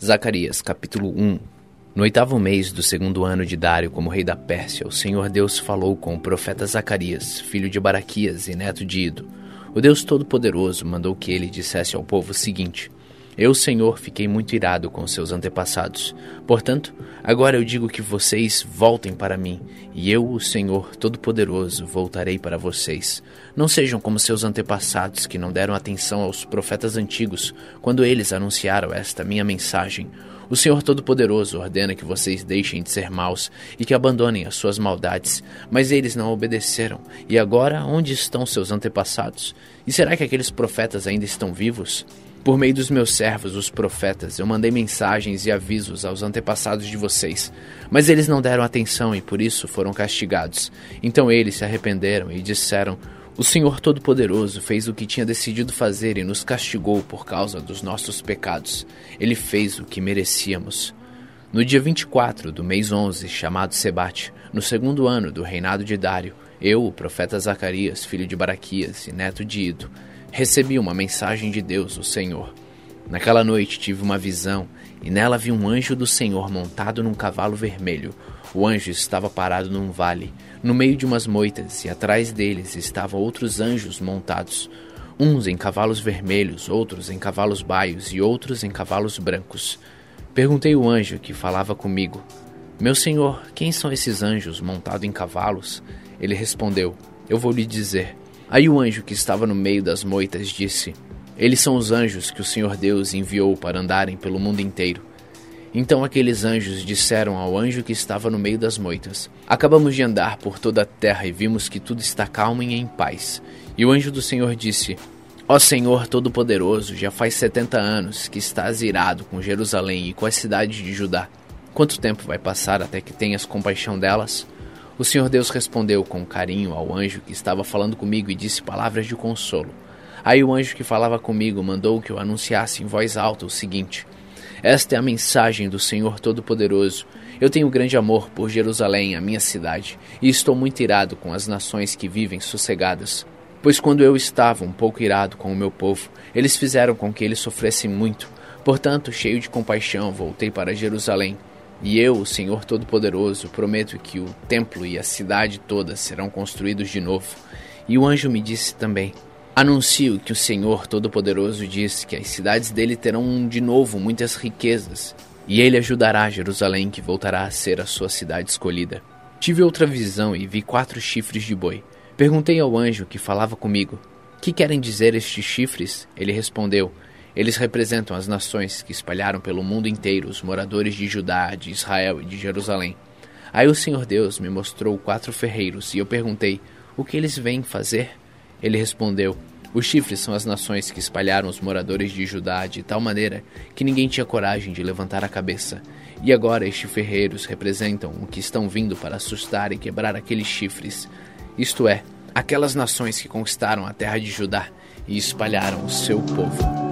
Zacarias, capítulo 1 No oitavo mês do segundo ano de Dário como rei da Pérsia, o Senhor Deus falou com o profeta Zacarias, filho de Baraquias e neto de Ido. O Deus Todo-Poderoso mandou que ele dissesse ao povo o seguinte: Eu, Senhor, fiquei muito irado com seus antepassados. Portanto, agora eu digo que vocês voltem para mim, e eu, o Senhor Todo-Poderoso, voltarei para vocês. Não sejam como seus antepassados que não deram atenção aos profetas antigos quando eles anunciaram esta minha mensagem. O Senhor Todo-Poderoso ordena que vocês deixem de ser maus e que abandonem as suas maldades, mas eles não obedeceram. E agora, onde estão seus antepassados? E será que aqueles profetas ainda estão vivos? Por meio dos meus servos, os profetas, eu mandei mensagens e avisos aos antepassados de vocês, mas eles não deram atenção e por isso foram castigados. Então eles se arrependeram e disseram: o Senhor Todo-Poderoso fez o que tinha decidido fazer e nos castigou por causa dos nossos pecados. Ele fez o que merecíamos. No dia 24 do mês 11, chamado Sebate, no segundo ano do reinado de Dário, eu, o profeta Zacarias, filho de Baraquias e neto de Ido, recebi uma mensagem de Deus, o Senhor. Naquela noite tive uma visão e nela vi um anjo do Senhor montado num cavalo vermelho. O anjo estava parado num vale no meio de umas moitas, e atrás deles estavam outros anjos montados, uns em cavalos vermelhos, outros em cavalos baios e outros em cavalos brancos. Perguntei ao anjo que falava comigo: Meu senhor, quem são esses anjos montados em cavalos? Ele respondeu: Eu vou lhe dizer. Aí o anjo que estava no meio das moitas disse: Eles são os anjos que o Senhor Deus enviou para andarem pelo mundo inteiro então aqueles anjos disseram ao anjo que estava no meio das moitas: Acabamos de andar por toda a terra e vimos que tudo está calmo e em paz. E o anjo do Senhor disse: Ó Senhor Todo-Poderoso, já faz setenta anos que estás irado com Jerusalém e com a cidade de Judá. Quanto tempo vai passar até que tenhas compaixão delas? O Senhor Deus respondeu com carinho ao anjo que estava falando comigo e disse palavras de consolo. Aí o anjo que falava comigo mandou que eu anunciasse em voz alta o seguinte: esta é a mensagem do Senhor Todo-Poderoso. Eu tenho grande amor por Jerusalém, a minha cidade, e estou muito irado com as nações que vivem sossegadas. Pois quando eu estava um pouco irado com o meu povo, eles fizeram com que ele sofresse muito. Portanto, cheio de compaixão, voltei para Jerusalém. E eu, o Senhor Todo-Poderoso, prometo que o templo e a cidade toda serão construídos de novo. E o anjo me disse também: Anuncio que o Senhor Todo-Poderoso diz que as cidades dele terão de novo muitas riquezas, e ele ajudará Jerusalém, que voltará a ser a sua cidade escolhida. Tive outra visão e vi quatro chifres de boi. Perguntei ao anjo que falava comigo: Que querem dizer estes chifres? Ele respondeu: Eles representam as nações que espalharam pelo mundo inteiro os moradores de Judá, de Israel e de Jerusalém. Aí o Senhor Deus me mostrou quatro ferreiros e eu perguntei: O que eles vêm fazer? Ele respondeu: Os chifres são as nações que espalharam os moradores de Judá de tal maneira que ninguém tinha coragem de levantar a cabeça. E agora estes ferreiros representam o que estão vindo para assustar e quebrar aqueles chifres, isto é, aquelas nações que conquistaram a terra de Judá e espalharam o seu povo.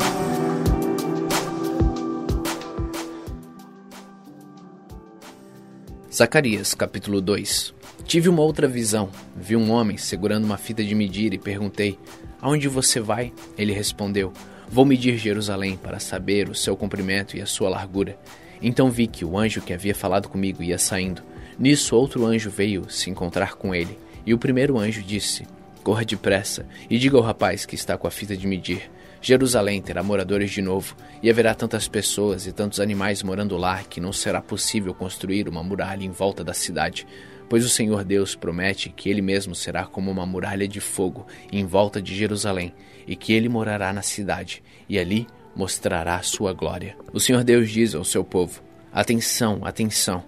Zacarias capítulo 2 Tive uma outra visão. Vi um homem segurando uma fita de medir e perguntei: Aonde você vai? Ele respondeu: Vou medir Jerusalém para saber o seu comprimento e a sua largura. Então vi que o anjo que havia falado comigo ia saindo. Nisso, outro anjo veio se encontrar com ele. E o primeiro anjo disse: Corra depressa e diga ao rapaz que está com a fita de medir: Jerusalém terá moradores de novo, e haverá tantas pessoas e tantos animais morando lá que não será possível construir uma muralha em volta da cidade pois o Senhor Deus promete que ele mesmo será como uma muralha de fogo em volta de Jerusalém, e que ele morará na cidade, e ali mostrará sua glória. O Senhor Deus diz ao seu povo: Atenção, atenção!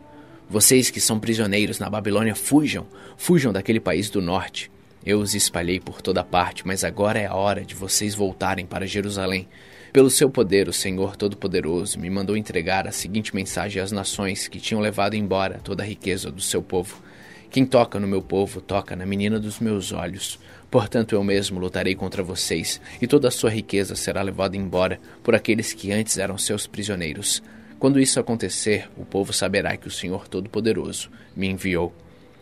Vocês que são prisioneiros na Babilônia, fujam, fujam daquele país do norte. Eu os espalhei por toda parte, mas agora é a hora de vocês voltarem para Jerusalém. Pelo seu poder, o Senhor Todo-Poderoso me mandou entregar a seguinte mensagem às nações que tinham levado embora toda a riqueza do seu povo. Quem toca no meu povo toca na menina dos meus olhos. Portanto, eu mesmo lutarei contra vocês, e toda a sua riqueza será levada embora por aqueles que antes eram seus prisioneiros. Quando isso acontecer, o povo saberá que o Senhor Todo-Poderoso me enviou.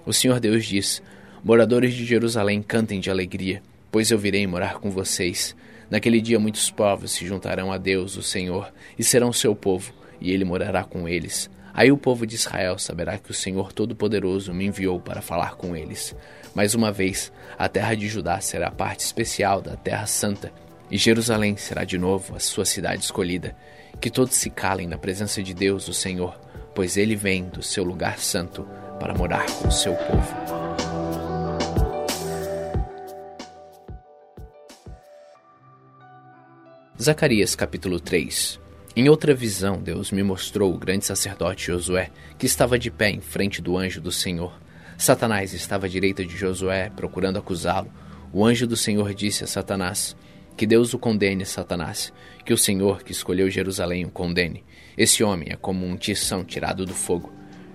O Senhor Deus diz: Moradores de Jerusalém, cantem de alegria, pois eu virei morar com vocês. Naquele dia, muitos povos se juntarão a Deus, o Senhor, e serão seu povo e ele morará com eles. Aí o povo de Israel saberá que o Senhor Todo-Poderoso me enviou para falar com eles. Mais uma vez, a terra de Judá será parte especial da Terra Santa, e Jerusalém será de novo a sua cidade escolhida. Que todos se calem na presença de Deus, o Senhor, pois ele vem do seu lugar santo para morar com o seu povo. Zacarias capítulo 3 Em outra visão, Deus me mostrou o grande sacerdote Josué, que estava de pé em frente do anjo do Senhor. Satanás estava à direita de Josué, procurando acusá-lo. O anjo do Senhor disse a Satanás: Que Deus o condene, Satanás, que o Senhor que escolheu Jerusalém o condene. Esse homem é como um tição tirado do fogo.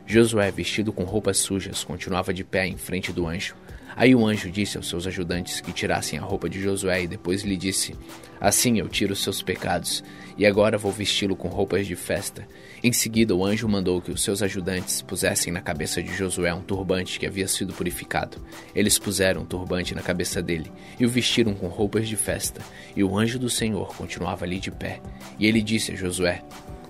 Josué, vestido com roupas sujas, continuava de pé em frente do anjo. Aí o anjo disse aos seus ajudantes que tirassem a roupa de Josué e depois lhe disse: Assim eu tiro os seus pecados, e agora vou vesti-lo com roupas de festa. Em seguida, o anjo mandou que os seus ajudantes pusessem na cabeça de Josué um turbante que havia sido purificado. Eles puseram um turbante na cabeça dele e o vestiram com roupas de festa. E o anjo do Senhor continuava ali de pé. E ele disse a Josué: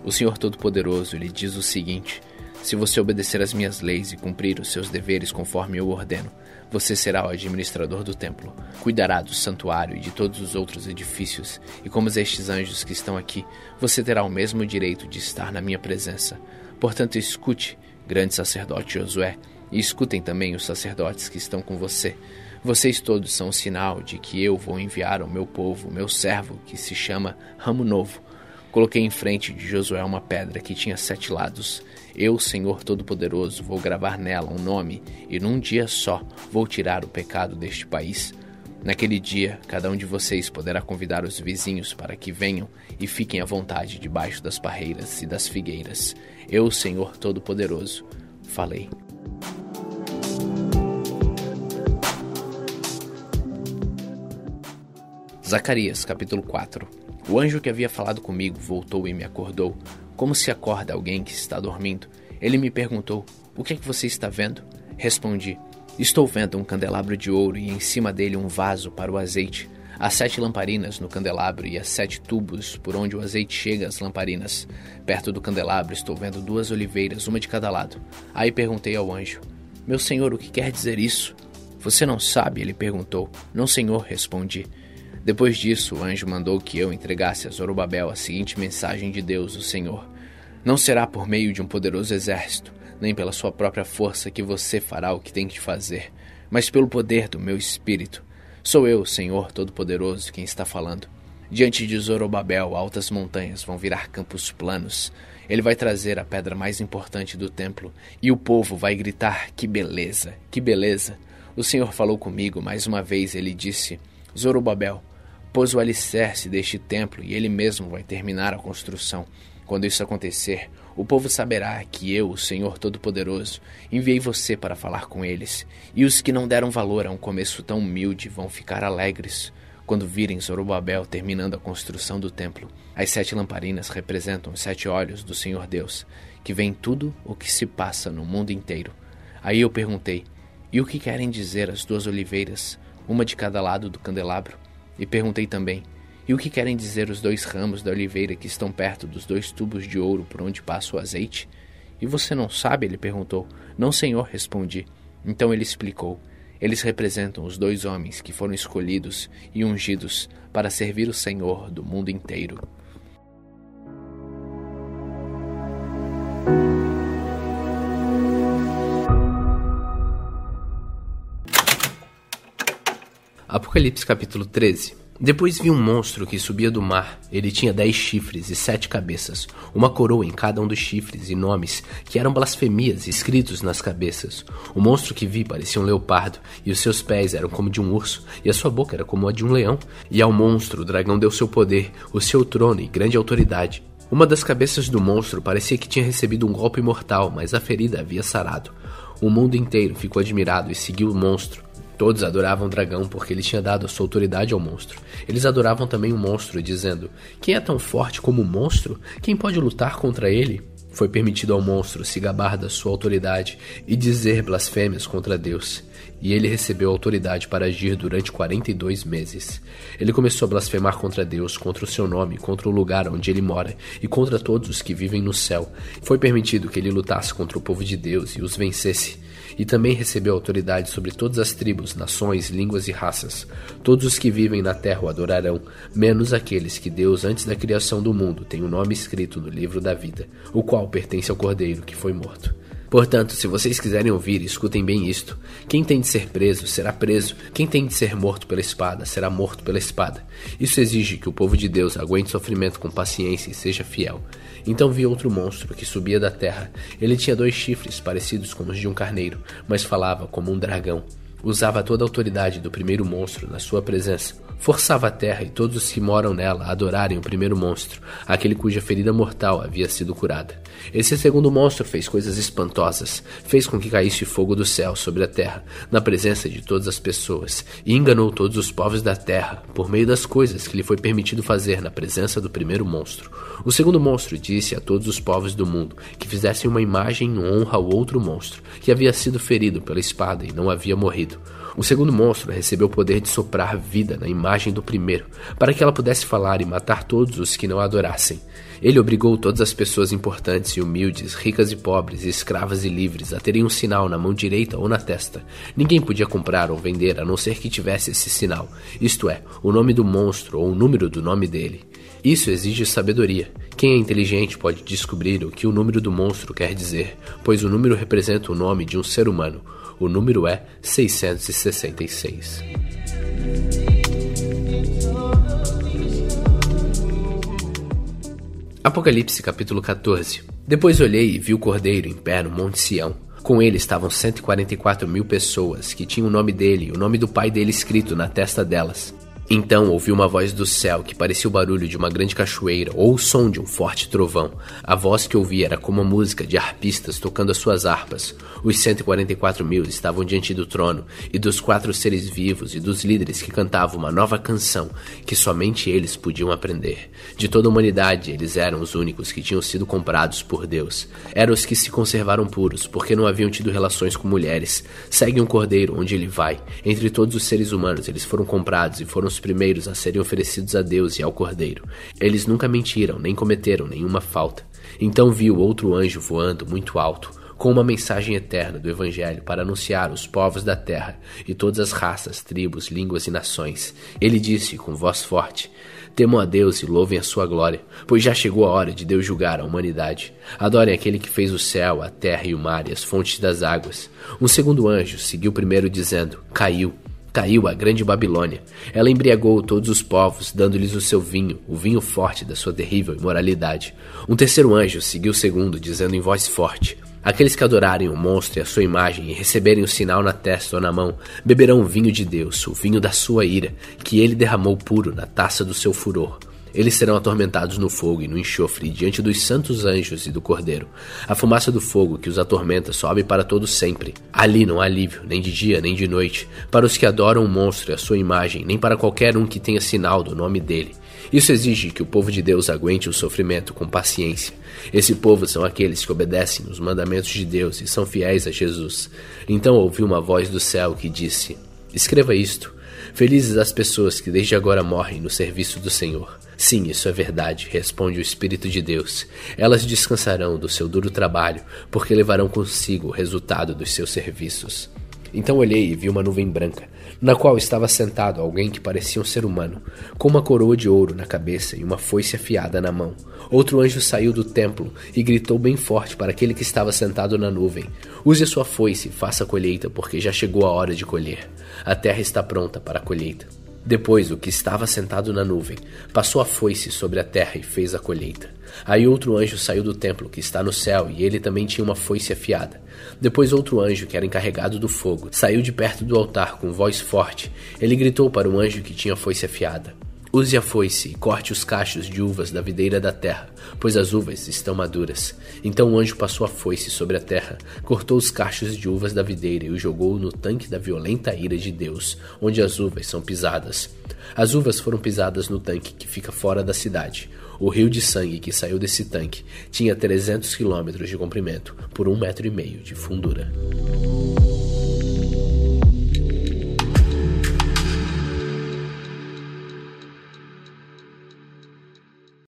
O Senhor Todo-Poderoso lhe diz o seguinte: Se você obedecer às minhas leis e cumprir os seus deveres conforme eu ordeno, você será o administrador do templo, cuidará do santuário e de todos os outros edifícios, e como estes anjos que estão aqui, você terá o mesmo direito de estar na minha presença. Portanto, escute, grande sacerdote Josué, e escutem também os sacerdotes que estão com você. Vocês todos são um sinal de que eu vou enviar ao meu povo, meu servo, que se chama Ramo Novo. Coloquei em frente de Josué uma pedra que tinha sete lados. Eu, Senhor Todo-Poderoso, vou gravar nela um nome, e num dia só vou tirar o pecado deste país. Naquele dia, cada um de vocês poderá convidar os vizinhos para que venham e fiquem à vontade debaixo das parreiras e das figueiras. Eu, Senhor Todo-Poderoso, falei. Zacarias, capítulo 4 O anjo que havia falado comigo voltou e me acordou como se acorda alguém que está dormindo. Ele me perguntou: O que é que você está vendo? Respondi: Estou vendo um candelabro de ouro e em cima dele um vaso para o azeite. Há sete lamparinas no candelabro e há sete tubos por onde o azeite chega às lamparinas. Perto do candelabro estou vendo duas oliveiras, uma de cada lado. Aí perguntei ao anjo: Meu senhor, o que quer dizer isso? Você não sabe? Ele perguntou. Não, senhor, respondi. Depois disso, o anjo mandou que eu entregasse a Zorobabel a seguinte mensagem de Deus, o Senhor: Não será por meio de um poderoso exército, nem pela sua própria força que você fará o que tem que fazer, mas pelo poder do meu espírito. Sou eu, Senhor Todo-Poderoso, quem está falando. Diante de Zorobabel, altas montanhas vão virar campos planos. Ele vai trazer a pedra mais importante do templo, e o povo vai gritar: Que beleza, que beleza! O Senhor falou comigo mais uma vez, ele disse: Zorobabel, pôs o alicerce deste templo e ele mesmo vai terminar a construção. Quando isso acontecer, o povo saberá que eu, o Senhor Todo-Poderoso, enviei você para falar com eles, e os que não deram valor a um começo tão humilde vão ficar alegres quando virem Zorobabel terminando a construção do templo. As sete lamparinas representam os sete olhos do Senhor Deus, que vê tudo o que se passa no mundo inteiro. Aí eu perguntei: E o que querem dizer as duas oliveiras, uma de cada lado do candelabro? E perguntei também: E o que querem dizer os dois ramos da oliveira que estão perto dos dois tubos de ouro por onde passa o azeite? E você não sabe? Ele perguntou. Não, senhor, respondi. Então ele explicou. Eles representam os dois homens que foram escolhidos e ungidos para servir o Senhor do mundo inteiro. Apocalipse capítulo 13 Depois vi um monstro que subia do mar. Ele tinha dez chifres e sete cabeças, uma coroa em cada um dos chifres e nomes que eram blasfemias escritos nas cabeças. O monstro que vi parecia um leopardo, e os seus pés eram como de um urso, e a sua boca era como a de um leão. E ao monstro o dragão deu seu poder, o seu trono e grande autoridade. Uma das cabeças do monstro parecia que tinha recebido um golpe mortal, mas a ferida havia sarado. O mundo inteiro ficou admirado e seguiu o monstro. Todos adoravam o dragão porque ele tinha dado a sua autoridade ao monstro. Eles adoravam também o monstro, dizendo: Quem é tão forte como o monstro? Quem pode lutar contra ele? Foi permitido ao monstro se gabar da sua autoridade e dizer blasfêmias contra Deus, e ele recebeu autoridade para agir durante 42 meses. Ele começou a blasfemar contra Deus, contra o seu nome, contra o lugar onde ele mora e contra todos os que vivem no céu. Foi permitido que ele lutasse contra o povo de Deus e os vencesse e também recebeu autoridade sobre todas as tribos, nações, línguas e raças. Todos os que vivem na terra o adorarão, menos aqueles que Deus, antes da criação do mundo, tem o um nome escrito no livro da vida, o qual pertence ao cordeiro que foi morto. Portanto, se vocês quiserem ouvir, escutem bem isto. Quem tem de ser preso será preso, quem tem de ser morto pela espada será morto pela espada. Isso exige que o povo de Deus aguente sofrimento com paciência e seja fiel. Então vi outro monstro que subia da terra. Ele tinha dois chifres parecidos com os de um carneiro, mas falava como um dragão. Usava toda a autoridade do primeiro monstro na sua presença forçava a terra e todos os que moram nela a adorarem o primeiro monstro, aquele cuja ferida mortal havia sido curada. Esse segundo monstro fez coisas espantosas, fez com que caísse fogo do céu sobre a terra, na presença de todas as pessoas, e enganou todos os povos da terra, por meio das coisas que lhe foi permitido fazer na presença do primeiro monstro. O segundo monstro disse a todos os povos do mundo que fizessem uma imagem em honra ao outro monstro, que havia sido ferido pela espada e não havia morrido. O segundo monstro recebeu o poder de soprar vida na imagem do primeiro, para que ela pudesse falar e matar todos os que não a adorassem. Ele obrigou todas as pessoas importantes e humildes, ricas e pobres, escravas e livres, a terem um sinal na mão direita ou na testa. Ninguém podia comprar ou vender a não ser que tivesse esse sinal, isto é, o nome do monstro ou o número do nome dele. Isso exige sabedoria. Quem é inteligente pode descobrir o que o número do monstro quer dizer, pois o número representa o nome de um ser humano. O número é 666. Apocalipse capítulo 14 Depois olhei e vi o cordeiro em pé no Monte Sião. Com ele estavam 144 mil pessoas que tinham o nome dele e o nome do pai dele escrito na testa delas. Então ouvi uma voz do céu que parecia o barulho de uma grande cachoeira ou o som de um forte trovão. A voz que ouvi era como a música de arpistas tocando as suas harpas. Os 144 mil estavam diante do trono e dos quatro seres vivos e dos líderes que cantavam uma nova canção que somente eles podiam aprender. De toda a humanidade, eles eram os únicos que tinham sido comprados por Deus. Eram os que se conservaram puros porque não haviam tido relações com mulheres. Seguem um cordeiro onde ele vai. Entre todos os seres humanos, eles foram comprados e foram primeiros a serem oferecidos a Deus e ao Cordeiro. Eles nunca mentiram, nem cometeram nenhuma falta. Então viu outro anjo voando muito alto, com uma mensagem eterna do Evangelho para anunciar os povos da terra e todas as raças, tribos, línguas e nações. Ele disse com voz forte: Temam a Deus e louvem a sua glória, pois já chegou a hora de Deus julgar a humanidade. Adorem aquele que fez o céu, a terra e o mar e as fontes das águas. Um segundo anjo seguiu primeiro, dizendo: Caiu Caiu a grande Babilônia. Ela embriagou todos os povos, dando-lhes o seu vinho, o vinho forte da sua terrível imoralidade. Um terceiro anjo seguiu o segundo, dizendo em voz forte: Aqueles que adorarem o monstro e a sua imagem e receberem o sinal na testa ou na mão, beberão o vinho de Deus, o vinho da sua ira, que ele derramou puro na taça do seu furor. Eles serão atormentados no fogo e no enxofre diante dos santos anjos e do Cordeiro. A fumaça do fogo que os atormenta sobe para todo sempre. Ali não há alívio, nem de dia nem de noite, para os que adoram o monstro e a sua imagem, nem para qualquer um que tenha sinal do nome dele. Isso exige que o povo de Deus aguente o sofrimento com paciência. Esse povo são aqueles que obedecem os mandamentos de Deus e são fiéis a Jesus. Então ouvi uma voz do céu que disse: Escreva isto. Felizes as pessoas que desde agora morrem no serviço do Senhor. Sim, isso é verdade, responde o Espírito de Deus. Elas descansarão do seu duro trabalho, porque levarão consigo o resultado dos seus serviços. Então olhei e vi uma nuvem branca, na qual estava sentado alguém que parecia um ser humano, com uma coroa de ouro na cabeça e uma foice afiada na mão. Outro anjo saiu do templo e gritou bem forte para aquele que estava sentado na nuvem: Use a sua foice e faça a colheita, porque já chegou a hora de colher. A terra está pronta para a colheita. Depois, o que estava sentado na nuvem passou a foice sobre a terra e fez a colheita. Aí outro anjo saiu do templo que está no céu, e ele também tinha uma foice afiada. Depois outro anjo, que era encarregado do fogo, saiu de perto do altar com voz forte. Ele gritou para o anjo que tinha a foice afiada: Use a foice e corte os cachos de uvas da videira da terra, pois as uvas estão maduras. Então o anjo passou a foice sobre a terra, cortou os cachos de uvas da videira e o jogou no tanque da violenta ira de Deus, onde as uvas são pisadas. As uvas foram pisadas no tanque que fica fora da cidade. O rio de sangue que saiu desse tanque tinha 300 quilômetros de comprimento por um metro e meio de fundura.